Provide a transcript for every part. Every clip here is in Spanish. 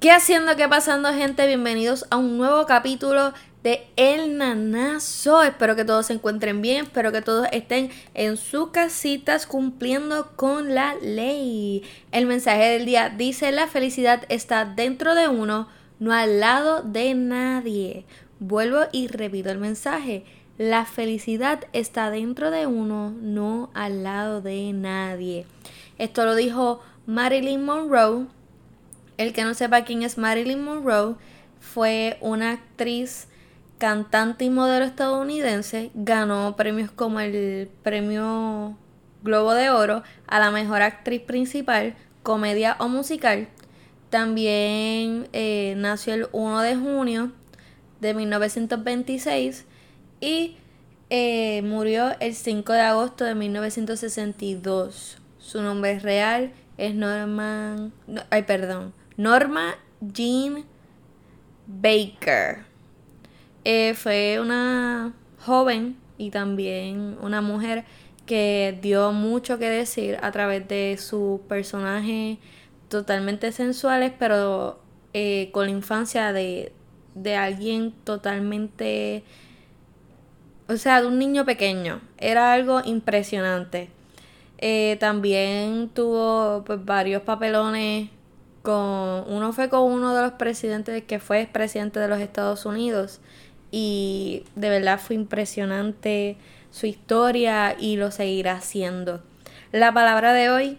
¿Qué haciendo? ¿Qué pasando, gente? Bienvenidos a un nuevo capítulo de El Nanazo. Espero que todos se encuentren bien, espero que todos estén en sus casitas cumpliendo con la ley. El mensaje del día dice, la felicidad está dentro de uno, no al lado de nadie. Vuelvo y repito el mensaje. La felicidad está dentro de uno, no al lado de nadie. Esto lo dijo Marilyn Monroe el que no sepa quién es Marilyn Monroe, fue una actriz, cantante y modelo estadounidense. Ganó premios como el premio Globo de Oro a la mejor actriz principal, comedia o musical. También eh, nació el 1 de junio de 1926 y eh, murió el 5 de agosto de 1962. Su nombre real es Norman. ay, perdón. Norma Jean Baker. Eh, fue una joven y también una mujer que dio mucho que decir a través de su personaje totalmente sensuales, pero eh, con la infancia de, de alguien totalmente, o sea, de un niño pequeño. Era algo impresionante. Eh, también tuvo pues, varios papelones con uno fue con uno de los presidentes que fue presidente de los Estados Unidos y de verdad fue impresionante su historia y lo seguirá haciendo. La palabra de hoy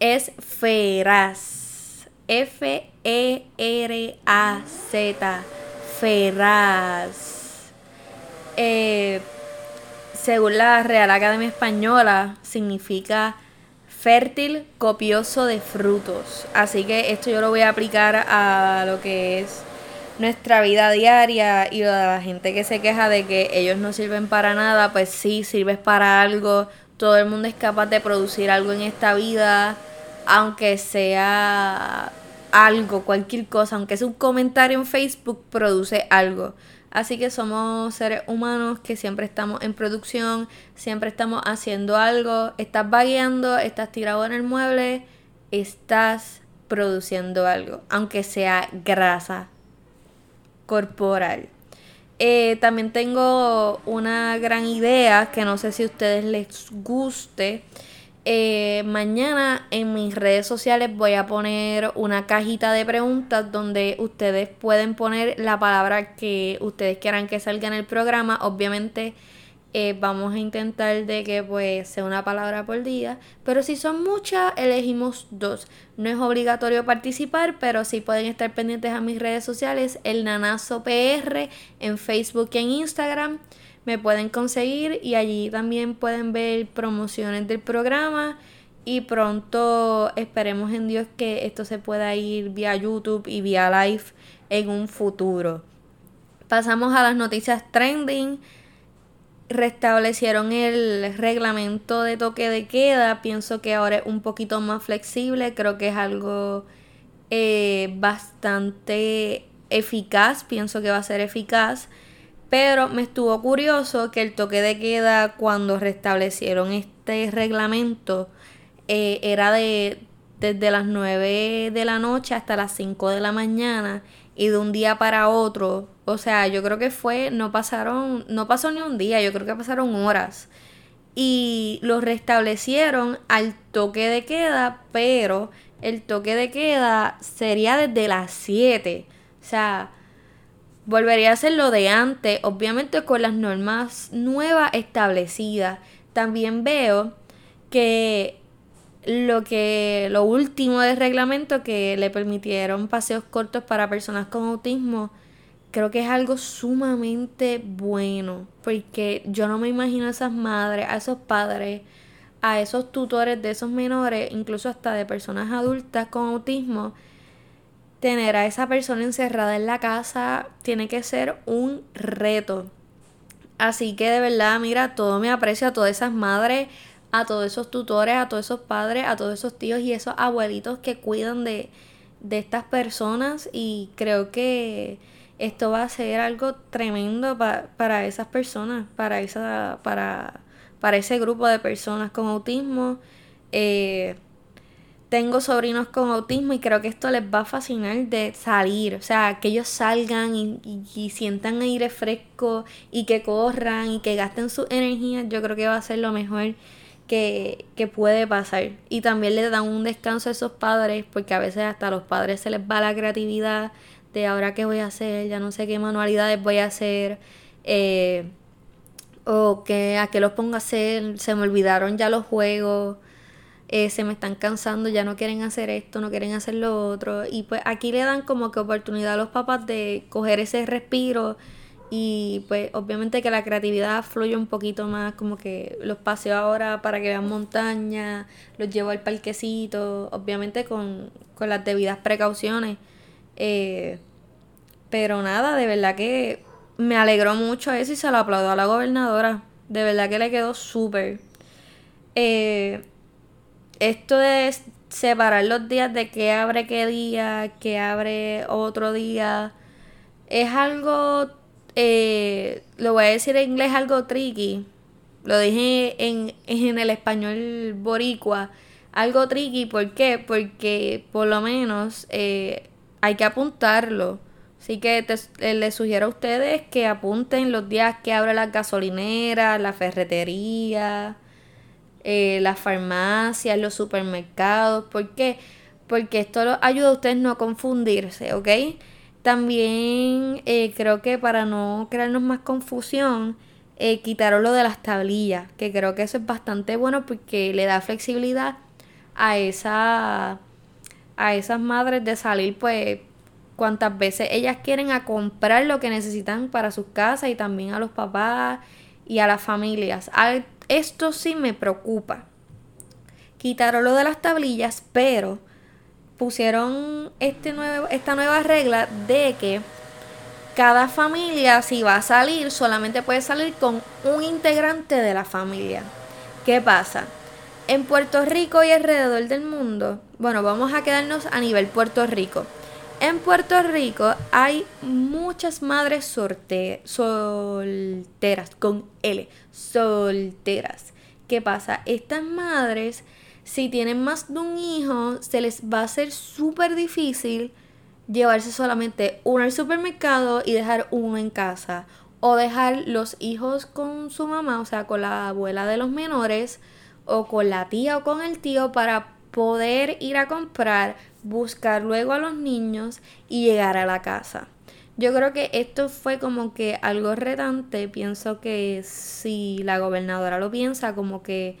es feraz. F E R A Z. Feraz. Eh, según la Real Academia Española significa fértil, copioso de frutos. Así que esto yo lo voy a aplicar a lo que es nuestra vida diaria y de la gente que se queja de que ellos no sirven para nada, pues sí, sirves para algo. Todo el mundo es capaz de producir algo en esta vida, aunque sea algo, cualquier cosa, aunque sea un comentario en Facebook, produce algo. Así que somos seres humanos que siempre estamos en producción, siempre estamos haciendo algo, estás vagueando, estás tirado en el mueble, estás produciendo algo, aunque sea grasa corporal. Eh, también tengo una gran idea que no sé si a ustedes les guste. Eh, mañana en mis redes sociales voy a poner una cajita de preguntas donde ustedes pueden poner la palabra que ustedes quieran que salga en el programa. Obviamente eh, vamos a intentar de que pues sea una palabra por día. Pero si son muchas, elegimos dos. No es obligatorio participar, pero sí pueden estar pendientes a mis redes sociales, el Nanazo PR en Facebook y en Instagram me pueden conseguir y allí también pueden ver promociones del programa y pronto esperemos en Dios que esto se pueda ir vía YouTube y vía live en un futuro. Pasamos a las noticias trending. Restablecieron el reglamento de toque de queda. Pienso que ahora es un poquito más flexible. Creo que es algo eh, bastante eficaz. Pienso que va a ser eficaz. Pero me estuvo curioso que el toque de queda cuando restablecieron este reglamento eh, era de desde las 9 de la noche hasta las 5 de la mañana y de un día para otro. O sea, yo creo que fue, no pasaron, no pasó ni un día, yo creo que pasaron horas. Y lo restablecieron al toque de queda, pero el toque de queda sería desde las 7. O sea, volvería a ser lo de antes, obviamente con las normas nuevas establecidas. También veo que lo que lo último del reglamento que le permitieron paseos cortos para personas con autismo creo que es algo sumamente bueno porque yo no me imagino a esas madres, a esos padres, a esos tutores de esos menores, incluso hasta de personas adultas con autismo tener a esa persona encerrada en la casa tiene que ser un reto. Así que de verdad, mira, todo me aprecio a todas esas madres, a todos esos tutores, a todos esos padres, a todos esos tíos y esos abuelitos que cuidan de, de estas personas y creo que esto va a ser algo tremendo para esas personas, para, esa, para, para ese grupo de personas con autismo. Eh, tengo sobrinos con autismo y creo que esto les va a fascinar de salir, o sea, que ellos salgan y, y, sientan aire fresco y que corran y que gasten su energía, yo creo que va a ser lo mejor que, que puede pasar. Y también le dan un descanso a esos padres, porque a veces hasta a los padres se les va la creatividad de ahora qué voy a hacer, ya no sé qué manualidades voy a hacer. Eh, o que a qué los pongo a hacer, se me olvidaron ya los juegos, eh, se me están cansando, ya no quieren hacer esto, no quieren hacer lo otro. Y pues aquí le dan como que oportunidad a los papás de coger ese respiro y pues obviamente que la creatividad fluye un poquito más, como que los paseo ahora para que vean montaña, los llevo al parquecito, obviamente con, con las debidas precauciones. Eh, pero nada, de verdad que me alegró mucho eso y se lo aplaudo a la gobernadora. De verdad que le quedó súper. Eh, esto de separar los días de que abre qué día, que abre otro día, es algo, eh, lo voy a decir en inglés, algo tricky. Lo dije en, en el español boricua. Algo tricky, ¿por qué? Porque por lo menos eh, hay que apuntarlo. Así que eh, les sugiero a ustedes que apunten los días que abre la gasolinera, la ferretería, eh, las farmacias, los supermercados. ¿Por qué? Porque esto ayuda a ustedes no a confundirse, ¿ok? También eh, creo que para no crearnos más confusión, quitaron lo de las tablillas, que creo que eso es bastante bueno porque le da flexibilidad a esa a esas madres de salir pues cuantas veces ellas quieren a comprar lo que necesitan para sus casas y también a los papás y a las familias. Esto sí me preocupa. Quitaron lo de las tablillas, pero pusieron este esta nueva regla de que cada familia, si va a salir, solamente puede salir con un integrante de la familia. ¿Qué pasa? En Puerto Rico y alrededor del mundo, bueno, vamos a quedarnos a nivel Puerto Rico. En Puerto Rico hay muchas madres solteras, con L, solteras. ¿Qué pasa? Estas madres, si tienen más de un hijo, se les va a hacer súper difícil llevarse solamente uno al supermercado y dejar uno en casa. O dejar los hijos con su mamá, o sea, con la abuela de los menores, o con la tía o con el tío para poder ir a comprar buscar luego a los niños y llegar a la casa. Yo creo que esto fue como que algo retante. Pienso que si la gobernadora lo piensa, como que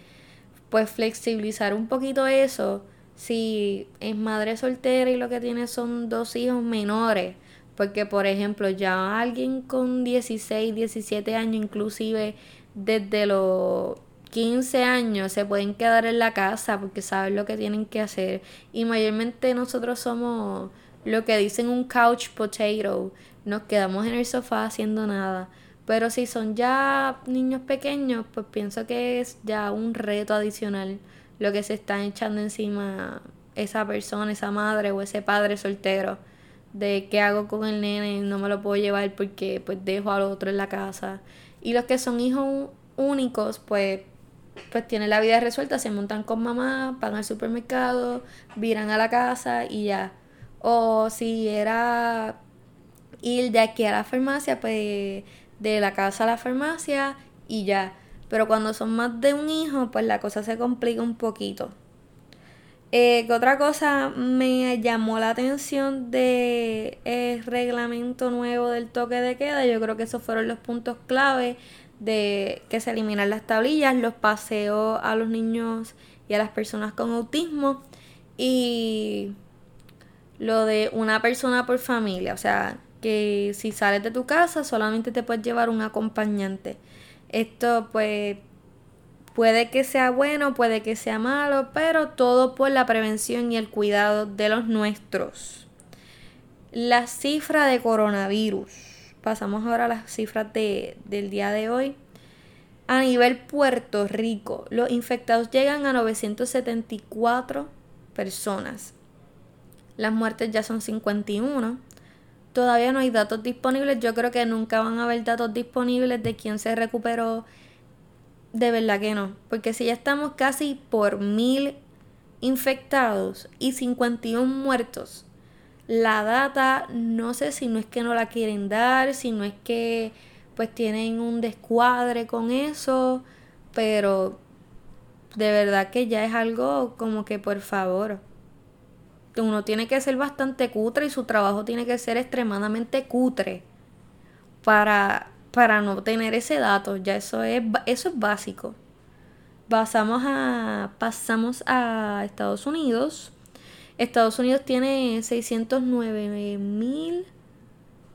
pues flexibilizar un poquito eso. Si es madre soltera y lo que tiene son dos hijos menores. Porque, por ejemplo, ya alguien con 16, 17 años, inclusive desde los 15 años se pueden quedar en la casa porque saben lo que tienen que hacer. Y mayormente nosotros somos lo que dicen un couch potato. Nos quedamos en el sofá haciendo nada. Pero si son ya niños pequeños, pues pienso que es ya un reto adicional lo que se está echando encima esa persona, esa madre o ese padre soltero. De qué hago con el nene, no me lo puedo llevar porque pues dejo al otro en la casa. Y los que son hijos únicos, pues pues tienen la vida resuelta, se montan con mamá, van al supermercado, viran a la casa y ya. O si era ir de aquí a la farmacia, pues de la casa a la farmacia y ya. Pero cuando son más de un hijo, pues la cosa se complica un poquito. Eh, ¿Qué otra cosa me llamó la atención del el reglamento nuevo del toque de queda? Yo creo que esos fueron los puntos clave de que se eliminan las tablillas, los paseos a los niños y a las personas con autismo y lo de una persona por familia, o sea, que si sales de tu casa solamente te puedes llevar un acompañante. Esto pues puede que sea bueno, puede que sea malo, pero todo por la prevención y el cuidado de los nuestros. La cifra de coronavirus Pasamos ahora a las cifras de, del día de hoy. A nivel Puerto Rico, los infectados llegan a 974 personas. Las muertes ya son 51. Todavía no hay datos disponibles. Yo creo que nunca van a haber datos disponibles de quién se recuperó. De verdad que no. Porque si ya estamos casi por mil infectados y 51 muertos. La data no sé si no es que no la quieren dar, si no es que pues tienen un descuadre con eso, pero de verdad que ya es algo como que por favor, uno tiene que ser bastante cutre y su trabajo tiene que ser extremadamente cutre para, para no tener ese dato, ya eso es, eso es básico. Pasamos a, pasamos a Estados Unidos. Estados Unidos tiene 609.407,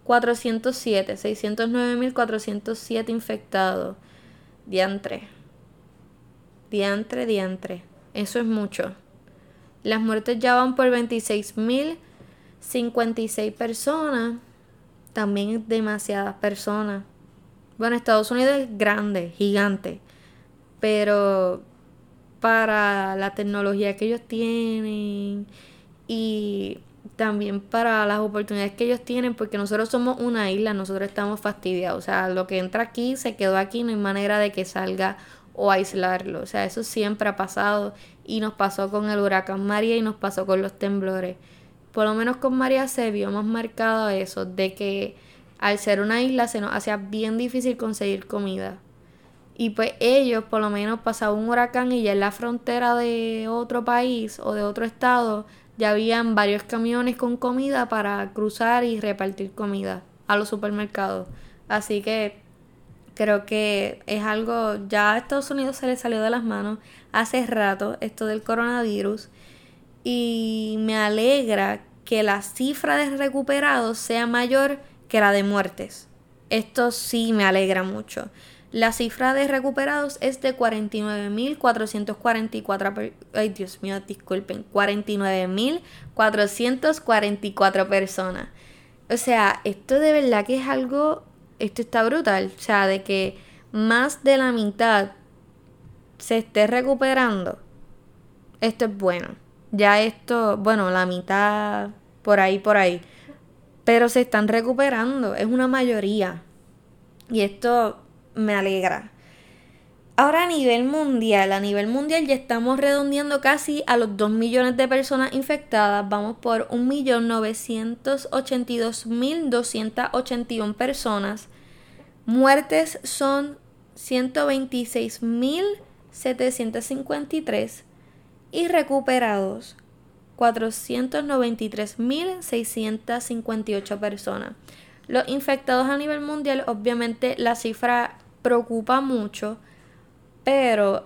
609.407 infectados. Diantre. Diantre, diantre. Eso es mucho. Las muertes ya van por 26.056 personas. También demasiadas personas. Bueno, Estados Unidos es grande, gigante. Pero para la tecnología que ellos tienen y también para las oportunidades que ellos tienen, porque nosotros somos una isla, nosotros estamos fastidiados. O sea, lo que entra aquí se quedó aquí, no hay manera de que salga o aislarlo. O sea, eso siempre ha pasado y nos pasó con el huracán María y nos pasó con los temblores. Por lo menos con María se vio más marcado eso, de que al ser una isla se nos hacía bien difícil conseguir comida. Y pues ellos por lo menos pasaban un huracán y ya en la frontera de otro país o de otro estado ya habían varios camiones con comida para cruzar y repartir comida a los supermercados. Así que creo que es algo, ya a Estados Unidos se le salió de las manos hace rato esto del coronavirus y me alegra que la cifra de recuperados sea mayor que la de muertes. Esto sí me alegra mucho. La cifra de recuperados es de 49.444. Ay, Dios mío, disculpen. 49.444 personas. O sea, esto de verdad que es algo esto está brutal. O sea, de que más de la mitad se esté recuperando. Esto es bueno. Ya esto, bueno, la mitad por ahí, por ahí. Pero se están recuperando. Es una mayoría. Y esto me alegra. Ahora a nivel mundial, a nivel mundial ya estamos redondeando casi a los 2 millones de personas infectadas. Vamos por 1.982.281 personas. Muertes son 126.753 y recuperados 493.658 personas. Los infectados a nivel mundial, obviamente la cifra preocupa mucho pero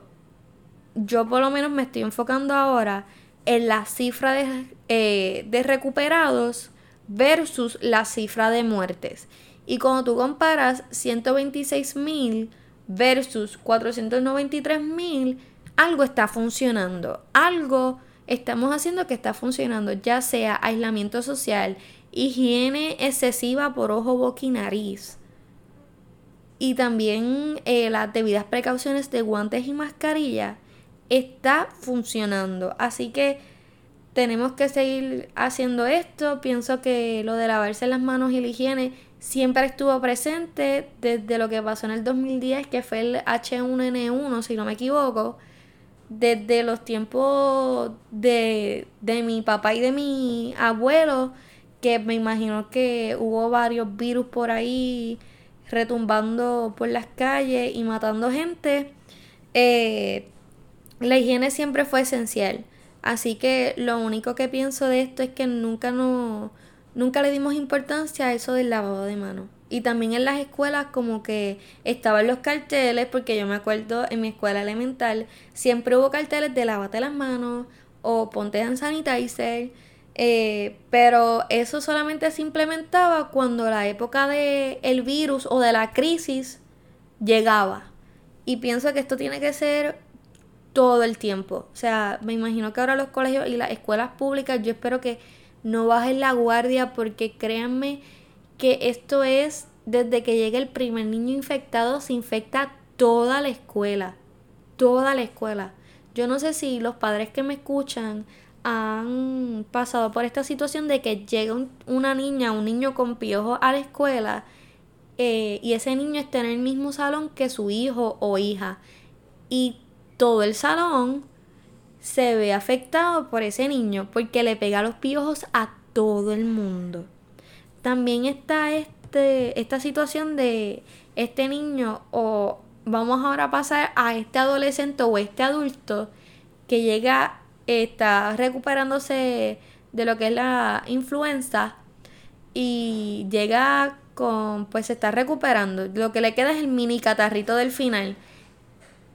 yo por lo menos me estoy enfocando ahora en la cifra de, eh, de recuperados versus la cifra de muertes. Y cuando tú comparas 126 mil versus 493 mil, algo está funcionando. Algo estamos haciendo que está funcionando, ya sea aislamiento social, higiene excesiva por ojo, boca y nariz y también eh, las debidas precauciones de guantes y mascarilla está funcionando. Así que tenemos que seguir haciendo esto. Pienso que lo de lavarse las manos y la higiene siempre estuvo presente desde lo que pasó en el 2010, que fue el H1N1, si no me equivoco. Desde los tiempos de, de mi papá y de mi abuelo, que me imagino que hubo varios virus por ahí retumbando por las calles y matando gente, eh, la higiene siempre fue esencial. Así que lo único que pienso de esto es que nunca, no, nunca le dimos importancia a eso del lavado de manos. Y también en las escuelas como que estaban los carteles, porque yo me acuerdo en mi escuela elemental, siempre hubo carteles de lavate las manos o ponte en sanitizer eh, pero eso solamente se implementaba cuando la época del el virus o de la crisis llegaba. Y pienso que esto tiene que ser todo el tiempo. O sea, me imagino que ahora los colegios y las escuelas públicas, yo espero que no bajen la guardia porque créanme que esto es desde que llega el primer niño infectado, se infecta toda la escuela. Toda la escuela. Yo no sé si los padres que me escuchan han pasado por esta situación de que llega una niña, un niño con piojos a la escuela eh, y ese niño está en el mismo salón que su hijo o hija y todo el salón se ve afectado por ese niño porque le pega los piojos a todo el mundo. También está este, esta situación de este niño o vamos ahora a pasar a este adolescente o este adulto que llega, está recuperándose de lo que es la influenza y llega con, pues se está recuperando. Lo que le queda es el mini catarrito del final.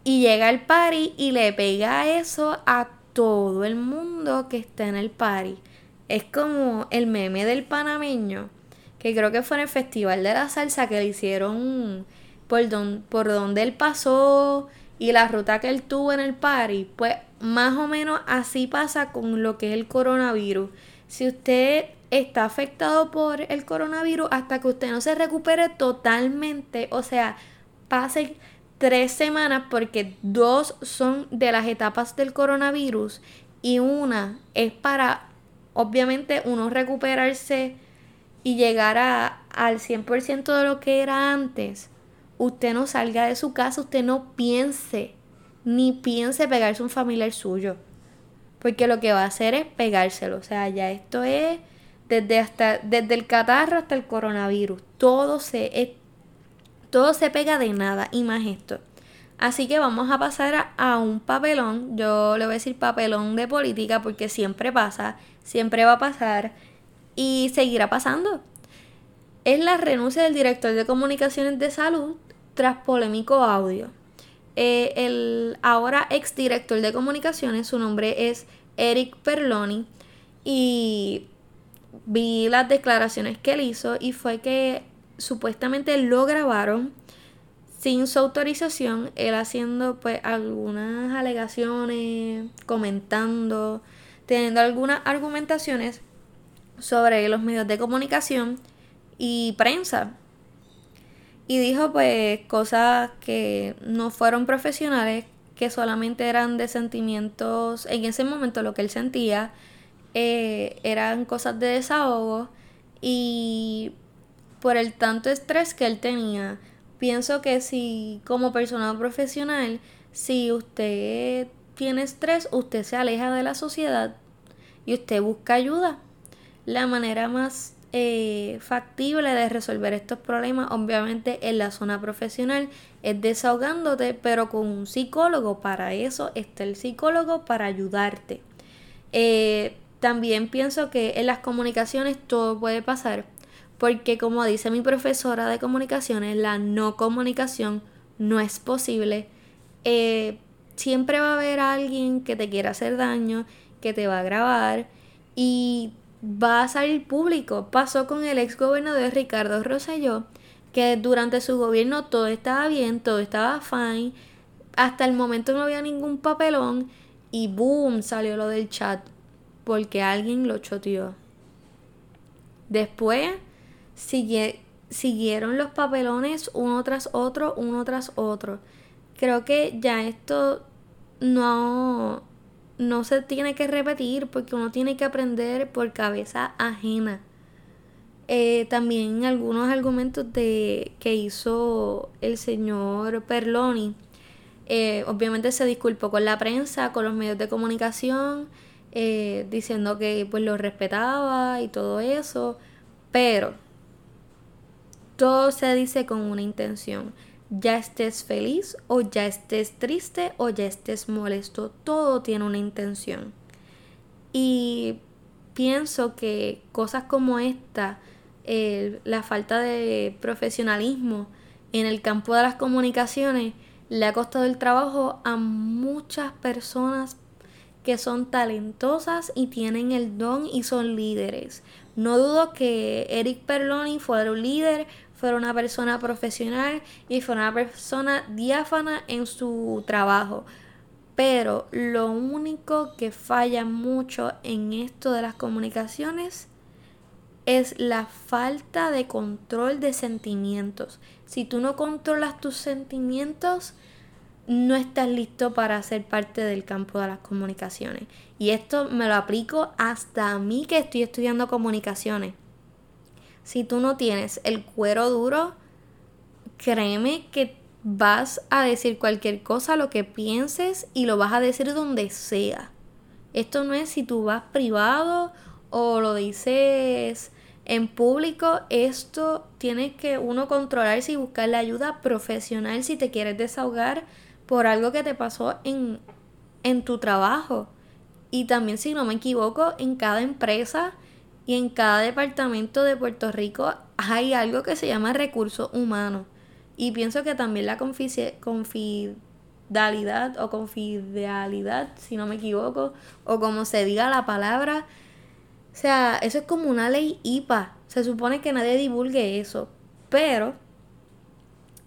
Y llega el party y le pega eso a todo el mundo que está en el party. Es como el meme del panameño, que creo que fue en el Festival de la Salsa que le hicieron por, don, por donde él pasó y la ruta que él tuvo en el party. Pues más o menos así pasa con lo que es el coronavirus. Si usted está afectado por el coronavirus hasta que usted no se recupere totalmente, o sea, pase tres semanas porque dos son de las etapas del coronavirus y una es para, obviamente, uno recuperarse y llegar a, al 100% de lo que era antes. Usted no salga de su casa, usted no piense, ni piense pegarse un familiar suyo. Porque lo que va a hacer es pegárselo. O sea, ya esto es desde, hasta, desde el catarro hasta el coronavirus. Todo se, todo se pega de nada y más esto. Así que vamos a pasar a, un papelón. Yo le voy a decir papelón de política porque siempre pasa, siempre va a pasar y seguirá pasando. Es la renuncia del director de comunicaciones de salud tras polémico audio. Eh, el ahora ex director de comunicaciones, su nombre es Eric Perloni, y vi las declaraciones que él hizo y fue que supuestamente lo grabaron sin su autorización, él haciendo pues algunas alegaciones, comentando, teniendo algunas argumentaciones sobre los medios de comunicación y prensa. Y dijo pues cosas que no fueron profesionales, que solamente eran de sentimientos, en ese momento lo que él sentía, eh, eran cosas de desahogo y por el tanto estrés que él tenía. Pienso que si como persona profesional, si usted tiene estrés, usted se aleja de la sociedad y usted busca ayuda. La manera más eh, factible de resolver estos problemas, obviamente en la zona profesional, es desahogándote, pero con un psicólogo. Para eso está el psicólogo, para ayudarte. Eh, también pienso que en las comunicaciones todo puede pasar, porque como dice mi profesora de comunicaciones, la no comunicación no es posible. Eh, siempre va a haber alguien que te quiera hacer daño, que te va a grabar y va a salir público. Pasó con el ex gobernador Ricardo Rosselló, que durante su gobierno todo estaba bien, todo estaba fine, hasta el momento no había ningún papelón y boom, salió lo del chat porque alguien lo choteó. Después siguieron los papelones uno tras otro, uno tras otro. Creo que ya esto no, no se tiene que repetir porque uno tiene que aprender por cabeza ajena. Eh, también algunos argumentos de, que hizo el señor Perloni. Eh, obviamente se disculpó con la prensa, con los medios de comunicación eh, diciendo que pues lo respetaba y todo eso, pero todo se dice con una intención. Ya estés feliz o ya estés triste o ya estés molesto, todo tiene una intención. Y pienso que cosas como esta, la falta de profesionalismo en el campo de las comunicaciones, le ha costado el trabajo a muchas personas que son talentosas y tienen el don y son líderes. No dudo que Eric Perloni fuera un líder, fuera una persona profesional y fuera una persona diáfana en su trabajo. Pero lo único que falla mucho en esto de las comunicaciones es la falta de control de sentimientos. Si tú no controlas tus sentimientos, no estás listo para ser parte del campo de las comunicaciones. Y esto me lo aplico hasta a mí que estoy estudiando comunicaciones. Si tú no tienes el cuero duro, créeme que vas a decir cualquier cosa, lo que pienses y lo vas a decir donde sea. Esto no es si tú vas privado o lo dices en público. Esto tienes que uno controlarse y buscar la ayuda profesional si te quieres desahogar por algo que te pasó en, en tu trabajo. Y también, si no me equivoco, en cada empresa y en cada departamento de Puerto Rico hay algo que se llama recursos humanos. Y pienso que también la confidencialidad o confidencialidad, si no me equivoco, o como se diga la palabra, o sea, eso es como una ley IPA. Se supone que nadie divulgue eso. Pero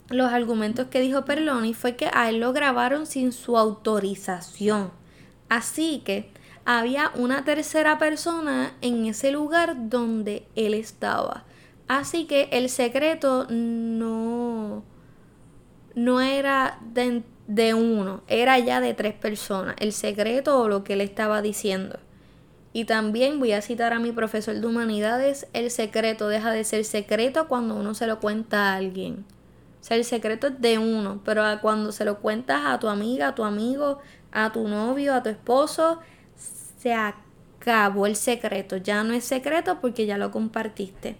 los argumentos que dijo Perloni fue que a él lo grabaron sin su autorización. Así que había una tercera persona en ese lugar donde él estaba. Así que el secreto no, no era de, de, uno, era ya de tres personas. El secreto o lo que él estaba diciendo. Y también voy a citar a mi profesor de humanidades, el secreto deja de ser secreto cuando uno se lo cuenta a alguien. O sea, el secreto es de uno, pero cuando se lo cuentas a tu amiga, a tu amigo, a tu novio, a tu esposo, se acabó el secreto. Ya no es secreto porque ya lo compartiste.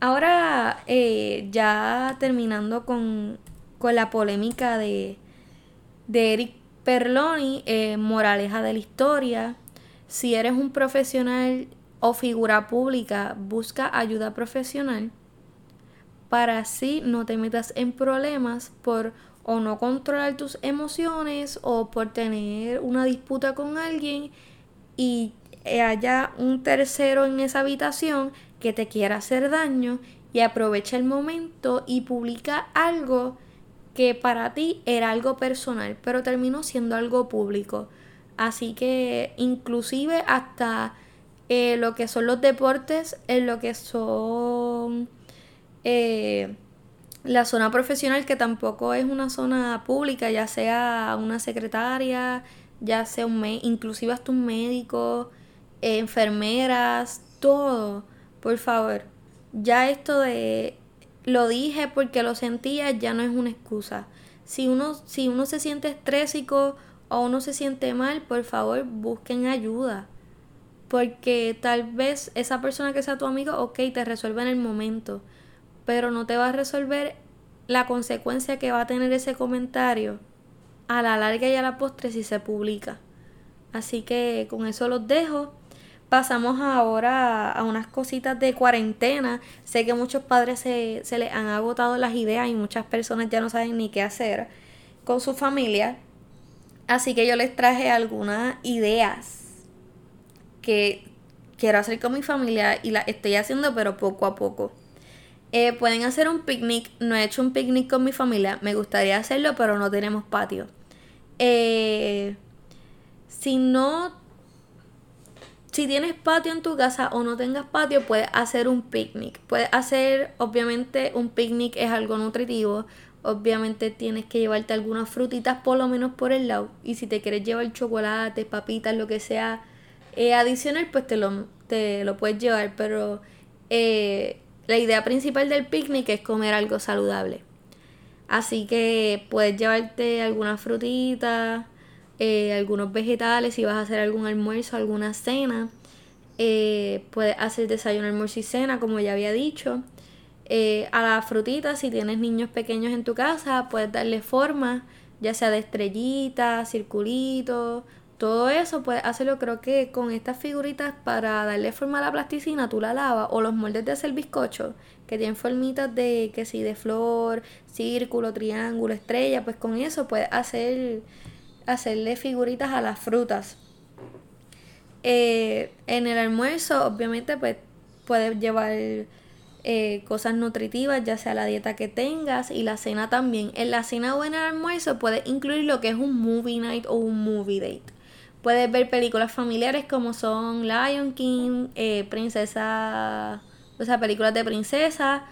Ahora, eh, ya terminando con, la polémica de, de Eric Perloni, eh, moraleja de la historia. Si eres un profesional o figura pública, busca ayuda profesional para así no te metas en problemas por o no controlar tus emociones o por tener una disputa con alguien y haya un tercero en esa habitación que te quiera hacer daño y aprovecha el momento y publica algo que para ti era algo personal, pero terminó siendo algo público. Así que inclusive hasta eh, lo que son los deportes, en lo que son eh, la zona profesional que tampoco es una zona pública, ya sea una secretaria, ya sea un inclusive hasta un médico, eh, enfermeras, todo, por favor. Ya esto de lo dije porque lo sentía ya no es una excusa. Si uno, si uno se siente estrésico o uno se siente mal, por favor busquen ayuda. Porque tal vez esa persona que sea tu amigo, ok, te resuelve en el momento. Pero no te va a resolver la consecuencia que va a tener ese comentario a la larga y a la postre si se publica. Así que con eso los dejo. Pasamos ahora a unas cositas de cuarentena. Sé que muchos padres se, se les han agotado las ideas y muchas personas ya no saben ni qué hacer con su familia. Así que yo les traje algunas ideas que quiero hacer con mi familia y las estoy haciendo pero poco a poco. Eh, pueden hacer un picnic. No he hecho un picnic con mi familia. Me gustaría hacerlo, pero no tenemos patio. Eh, si no. Si tienes patio en tu casa o no tengas patio, puedes hacer un picnic. Puedes hacer, obviamente, un picnic es algo nutritivo. Obviamente tienes que llevarte algunas frutitas por lo menos por el lado. Y si te quieres llevar chocolate, papitas, lo que sea eh, adicional, pues te lo, te lo puedes llevar. Pero eh, la idea principal del picnic es comer algo saludable. Así que puedes llevarte algunas frutitas, eh, algunos vegetales, si vas a hacer algún almuerzo, alguna cena. Eh, puedes hacer desayuno, almuerzo y cena, como ya había dicho. Eh, a las frutitas, si tienes niños pequeños en tu casa, puedes darle forma, ya sea de estrellitas, circulitos todo eso puedes hacerlo creo que con estas figuritas para darle forma a la plasticina, tú la lavas o los moldes de hacer bizcocho que tienen formitas de que si de flor, círculo, triángulo, estrella, pues con eso puedes hacer hacerle figuritas a las frutas. Eh, en el almuerzo, obviamente, pues puedes llevar eh, cosas nutritivas, ya sea la dieta que tengas y la cena también. En la cena o en el almuerzo puedes incluir lo que es un movie night o un movie date. Puedes ver películas familiares como son Lion King, eh, Princesa, o películas de princesa,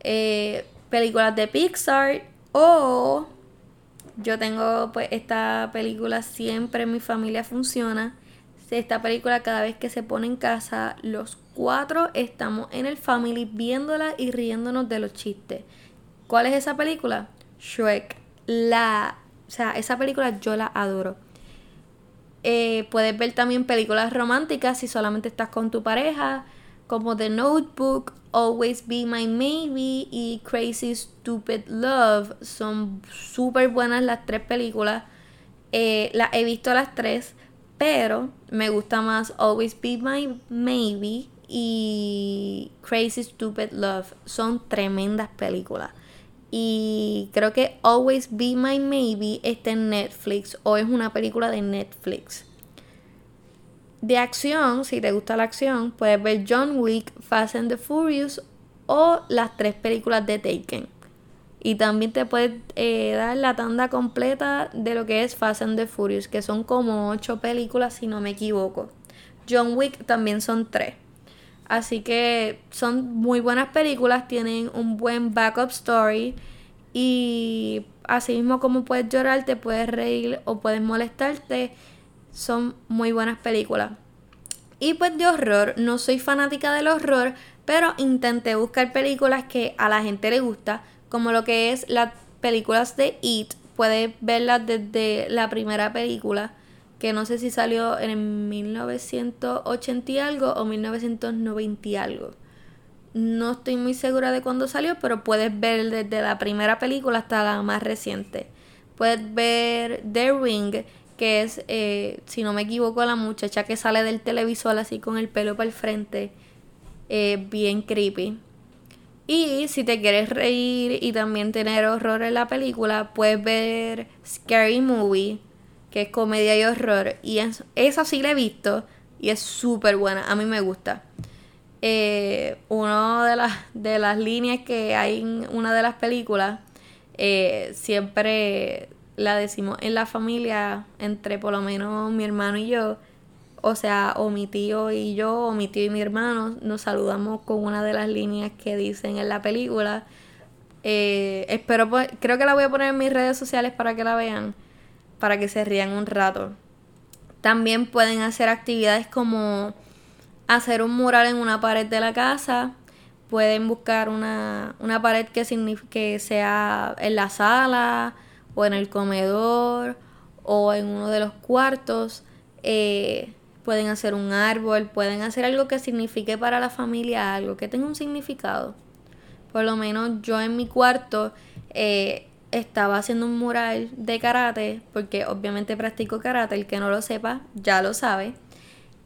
eh, películas de Pixar o yo tengo pues esta película siempre en mi familia funciona. Esta película cada vez que se pone en casa, los cuatro estamos en el family viéndola y riéndonos de los chistes. ¿Cuál es esa película? Shrek. La, o sea, esa película yo la adoro. Eh, puedes ver también películas románticas si solamente estás con tu pareja, como The Notebook, Always Be My Maybe y Crazy Stupid Love. Son súper buenas las tres películas. Eh, las he visto las tres, pero me gusta más Always Be My Maybe y Crazy Stupid Love. Son tremendas películas. Y creo que Always Be My Maybe está en Netflix o es una película de Netflix. De acción, si te gusta la acción, puedes ver John Wick, Fast and the Furious o las tres películas de Taken. Y también te puedes eh, dar la tanda completa de lo que es Fast and the Furious, que son como ocho películas si no me equivoco. John Wick también son tres. Así que son muy buenas películas, tienen un buen backup story y así mismo como puedes llorar, te puedes reír o puedes molestarte, son muy buenas películas. Y pues de horror, no soy fanática del horror, pero intenté buscar películas que a la gente le gusta, como lo que es las películas de It, puedes verlas desde la primera película que no sé si salió en 1980 y algo o 1990 y algo. No estoy muy segura de cuándo salió, pero puedes ver desde la primera película hasta la más reciente. Puedes ver The Ring, que es, eh, si no me equivoco, la muchacha que sale del televisor así con el pelo para el frente. Eh, bien creepy. Y si te quieres reír y también tener horror en la película, puedes ver Scary Movie que es comedia y horror. Y es, esa sí la he visto y es súper buena. A mí me gusta. Eh, una de las, de las líneas que hay en una de las películas, eh, siempre la decimos en la familia, entre por lo menos mi hermano y yo, o sea, o mi tío y yo, o mi tío y mi hermano, nos saludamos con una de las líneas que dicen en la película. Eh, espero, creo que la voy a poner en mis redes sociales para que la vean para que se rían un rato. También pueden hacer actividades como hacer un mural en una pared de la casa. Pueden buscar una, pared que, que sea en la sala o en el comedor o en uno de los cuartos. Eh, pueden hacer un árbol, pueden hacer algo que signifique para la familia algo, que tenga un significado. Por lo menos yo en mi cuarto eh, estaba haciendo un mural de karate, porque obviamente practico karate, el que no lo sepa ya lo sabe.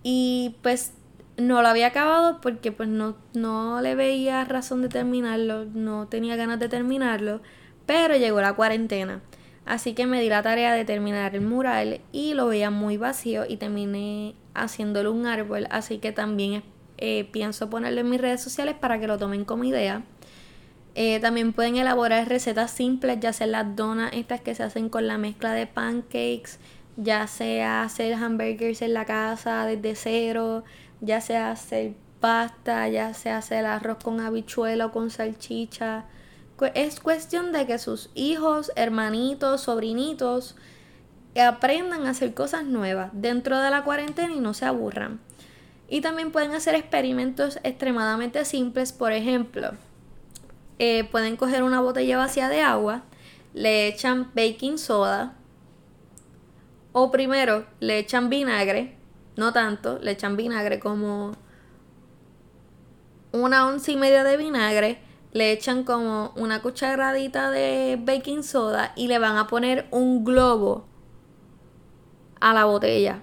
Y pues no lo había acabado porque pues no, no le veía razón de terminarlo, no tenía ganas de terminarlo, pero llegó la cuarentena. Así que me di la tarea de terminar el mural y lo veía muy vacío y terminé haciéndole un árbol, así que también eh, pienso ponerlo en mis redes sociales para que lo tomen como idea. Eh, también pueden elaborar recetas simples, ya sea las donas estas que se hacen con la mezcla de pancakes, ya sea hacer hamburgers en la casa desde cero, ya sea hacer pasta, ya sea hacer arroz con habichuela o con salchicha. Es cuestión de que sus hijos, hermanitos, sobrinitos aprendan a hacer cosas nuevas dentro de la cuarentena y no se aburran. Y también pueden hacer experimentos extremadamente simples, por ejemplo, eh, pueden coger una botella vacía de agua, le echan baking soda, o primero le echan vinagre, no tanto, le echan vinagre como una once y media de vinagre, le echan como una cucharadita de baking soda y le van a poner un globo a la botella.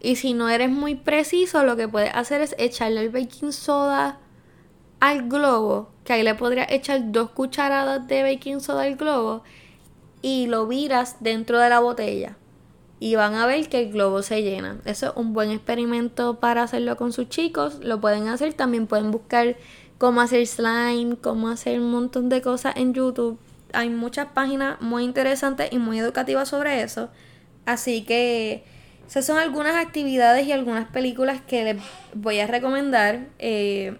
Y si no eres muy preciso, lo que puedes hacer es echarle el baking soda al globo, que ahí le podrías echar dos cucharadas de baking soda al globo y lo viras dentro de la botella. Y van a ver que el globo se llena. Eso es un buen experimento para hacerlo con sus chicos. Lo pueden hacer. También pueden buscar cómo hacer slime, cómo hacer un montón de cosas en YouTube. Hay muchas páginas muy interesantes y muy educativas sobre eso. Así que esas son algunas actividades y algunas películas que les voy a recomendar. Eh,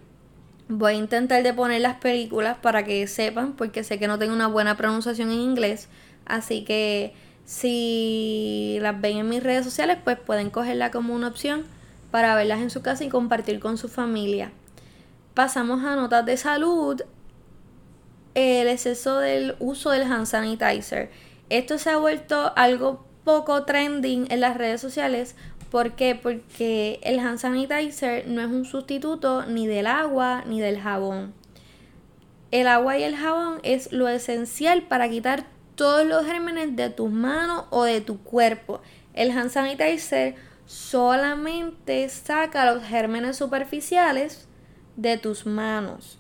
Voy a intentar de poner las películas para que sepan, porque sé que no tengo una buena pronunciación en inglés. Así que si las ven en mis redes sociales, pues pueden cogerla como una opción para verlas en su casa y compartir con su familia. Pasamos a notas de salud. El exceso del uso del hand sanitizer. Esto se ha vuelto algo poco trending en las redes sociales. ¿Por qué? Porque el hand sanitizer no es un sustituto ni del agua ni del jabón. El agua y el jabón es lo esencial para quitar todos los gérmenes de tus manos o de tu cuerpo. El hand sanitizer solamente saca los gérmenes superficiales de tus manos.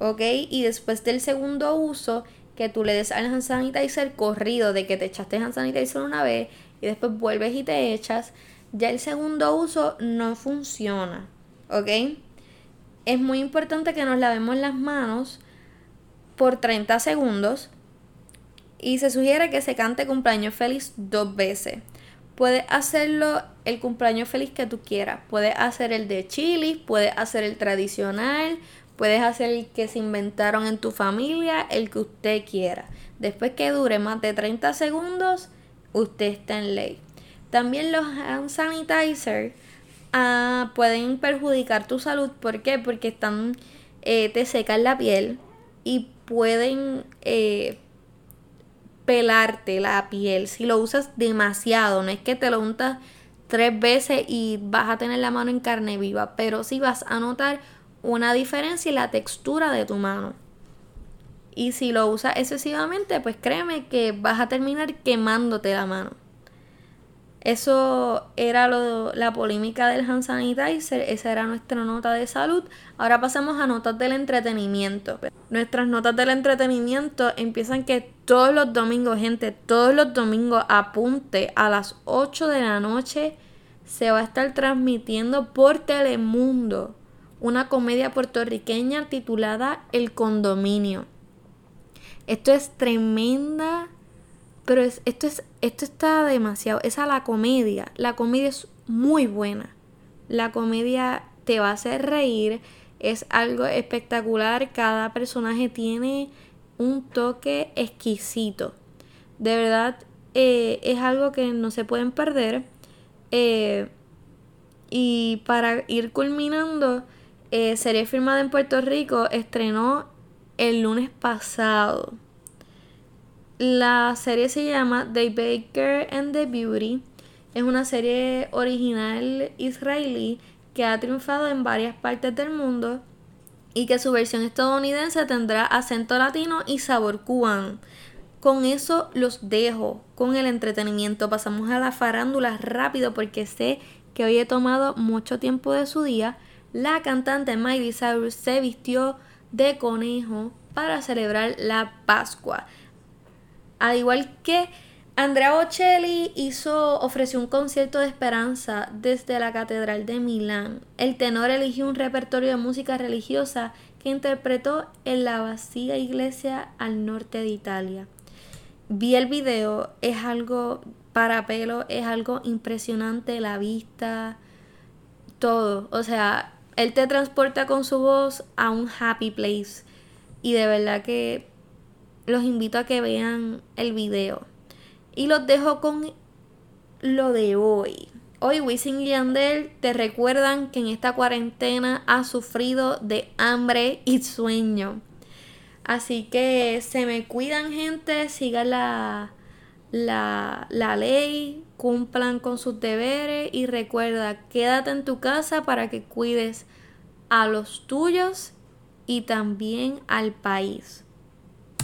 ¿Ok? Y después del segundo uso, que tú le des al hand sanitizer corrido de que te echaste hand sanitizer una vez y después vuelves y te echas, ya el segundo uso no funciona. ¿Ok? Es muy importante que nos lavemos las manos por 30 segundos y se sugiere que se cante cumpleaños feliz dos veces. Puedes hacerlo el cumpleaños feliz que tú quieras. Puedes hacer el de chili, puedes hacer el tradicional, puedes hacer el que se inventaron en tu familia, el que usted quiera. Después que dure más de 30 segundos, usted está en ley. También los hand sanitizer ah, pueden perjudicar tu salud. ¿Por qué? Porque están, eh, te secan la piel y pueden eh, pelarte la piel si lo usas demasiado. No es que te lo untas tres veces y vas a tener la mano en carne viva, pero sí vas a notar una diferencia en la textura de tu mano. Y si lo usas excesivamente, pues créeme que vas a terminar quemándote la mano. Eso era lo, la polémica del hand sanitizer, esa era nuestra nota de salud. Ahora pasamos a notas del entretenimiento. Nuestras notas del entretenimiento empiezan que todos los domingos, gente, todos los domingos apunte a las 8 de la noche se va a estar transmitiendo por Telemundo una comedia puertorriqueña titulada El condominio. Esto es tremenda pero es, esto, es, esto está demasiado. Esa la comedia. La comedia es muy buena. La comedia te va a hacer reír. Es algo espectacular. Cada personaje tiene un toque exquisito. De verdad, eh, es algo que no se pueden perder. Eh, y para ir culminando, eh, serie firmada en Puerto Rico estrenó el lunes pasado. La serie se llama The Baker and the Beauty. Es una serie original israelí que ha triunfado en varias partes del mundo y que su versión estadounidense tendrá acento latino y sabor cubano. Con eso los dejo con el entretenimiento. Pasamos a la farándula rápido porque sé que hoy he tomado mucho tiempo de su día. La cantante Miley Cyrus se vistió de conejo para celebrar la Pascua. Al igual que Andrea Bocelli hizo, ofreció un concierto de esperanza desde la Catedral de Milán. El tenor eligió un repertorio de música religiosa que interpretó en la vacía iglesia al norte de Italia. Vi el video, es algo para pelo, es algo impresionante, la vista, todo. O sea, él te transporta con su voz a un happy place. Y de verdad que los invito a que vean el video. Y los dejo con lo de hoy. Hoy Wisin y Yandel te recuerdan que en esta cuarentena ha sufrido de hambre y sueño. Así que se me cuidan gente, sigan la, la, la ley, cumplan con sus deberes y recuerda, quédate en tu casa para que cuides a los tuyos y también al país.